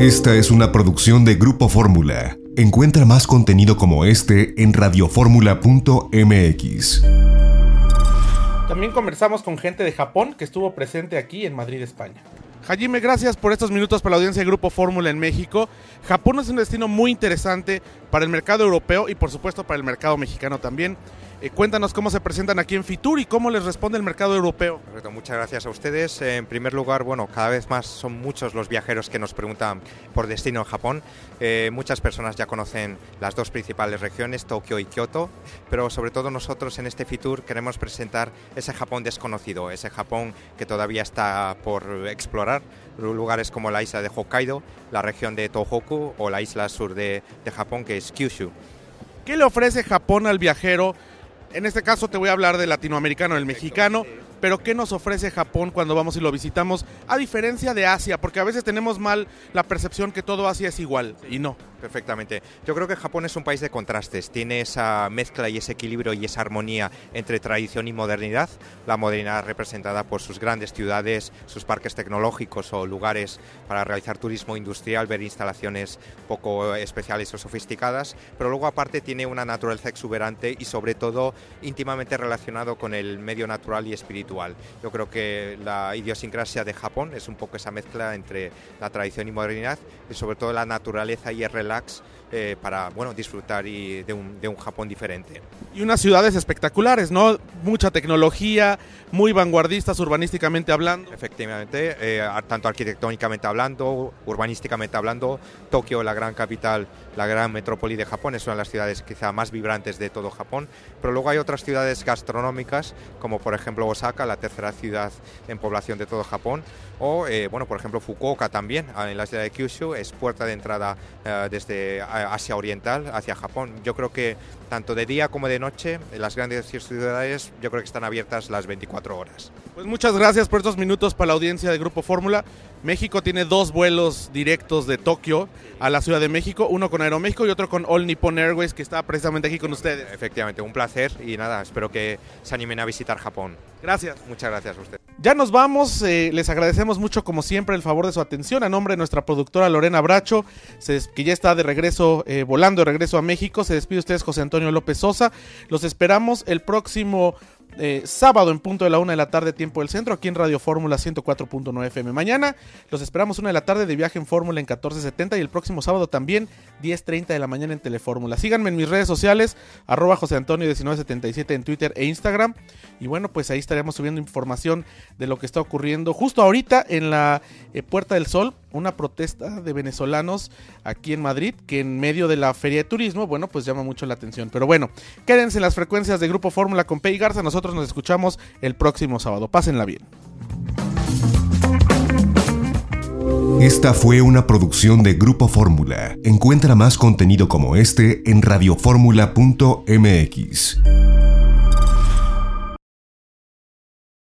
Esta es una producción de Grupo Fórmula. Encuentra más contenido como este en radioformula.mx. También conversamos con gente de Japón que estuvo presente aquí en Madrid, España. Hajime, gracias por estos minutos para la audiencia de Grupo Fórmula en México. Japón es un destino muy interesante para el mercado europeo y por supuesto para el mercado mexicano también. Eh, cuéntanos cómo se presentan aquí en Fitur y cómo les responde el mercado europeo. Muchas gracias a ustedes. En primer lugar, bueno, cada vez más son muchos los viajeros que nos preguntan por destino en Japón. Eh, muchas personas ya conocen las dos principales regiones, Tokio y Kioto, pero sobre todo nosotros en este Fitur queremos presentar ese Japón desconocido, ese Japón que todavía está por explorar, lugares como la isla de Hokkaido, la región de Tohoku o la isla sur de, de Japón que es Kyushu. ¿Qué le ofrece Japón al viajero? En este caso te voy a hablar del latinoamericano, el mexicano, pero ¿qué nos ofrece Japón cuando vamos y lo visitamos? A diferencia de Asia, porque a veces tenemos mal la percepción que todo Asia es igual, y no. Perfectamente. Yo creo que Japón es un país de contrastes. Tiene esa mezcla y ese equilibrio y esa armonía entre tradición y modernidad. La modernidad representada por sus grandes ciudades, sus parques tecnológicos o lugares para realizar turismo industrial, ver instalaciones poco especiales o sofisticadas. Pero luego aparte tiene una naturaleza exuberante y sobre todo íntimamente relacionado con el medio natural y espiritual. Yo creo que la idiosincrasia de Japón es un poco esa mezcla entre la tradición y modernidad y sobre todo la naturaleza y el relax eh, para bueno, disfrutar y de, un, de un Japón diferente. Y unas ciudades espectaculares, ¿no? Mucha tecnología, muy vanguardistas urbanísticamente hablando. Efectivamente, eh, tanto arquitectónicamente hablando, urbanísticamente hablando, Tokio, la gran capital, la gran metrópoli de Japón, es una de las ciudades quizá más vibrantes de todo Japón, pero luego hay otras ciudades gastronómicas, como por ejemplo Osaka, la tercera ciudad en población de todo Japón, o eh, bueno, por ejemplo Fukuoka también, en la ciudad de Kyushu, es puerta de entrada desde Asia Oriental hacia Japón. Yo creo que tanto de día como de noche, las grandes ciudades yo creo que están abiertas las 24 horas. Pues muchas gracias por estos minutos para la audiencia de Grupo Fórmula. México tiene dos vuelos directos de Tokio a la Ciudad de México, uno con Aeroméxico y otro con All Nippon Airways que está precisamente aquí con ustedes. Efectivamente, un placer y nada, espero que se animen a visitar Japón. Gracias. Muchas gracias a usted. Ya nos vamos, eh, les agradecemos mucho como siempre el favor de su atención a nombre de nuestra productora Lorena Bracho, que ya está de regreso, eh, volando de regreso a México. Se despide ustedes José Antonio López Sosa. Los esperamos el próximo eh, sábado en punto de la una de la tarde, tiempo del centro, aquí en Radio Fórmula 104.9 FM. Mañana los esperamos una de la tarde de viaje en Fórmula en 1470 y el próximo sábado también 10.30 de la mañana en Telefórmula. Síganme en mis redes sociales, arroba José Antonio 1977 en Twitter e Instagram. Y bueno, pues ahí estaremos subiendo información de lo que está ocurriendo justo ahorita en la eh, Puerta del Sol, una protesta de venezolanos aquí en Madrid que en medio de la feria de turismo, bueno, pues llama mucho la atención. Pero bueno, quédense en las frecuencias de Grupo Fórmula con Pei Garza. Nosotros nos escuchamos el próximo sábado. Pásenla bien. Esta fue una producción de Grupo Fórmula. Encuentra más contenido como este en radioformula.mx.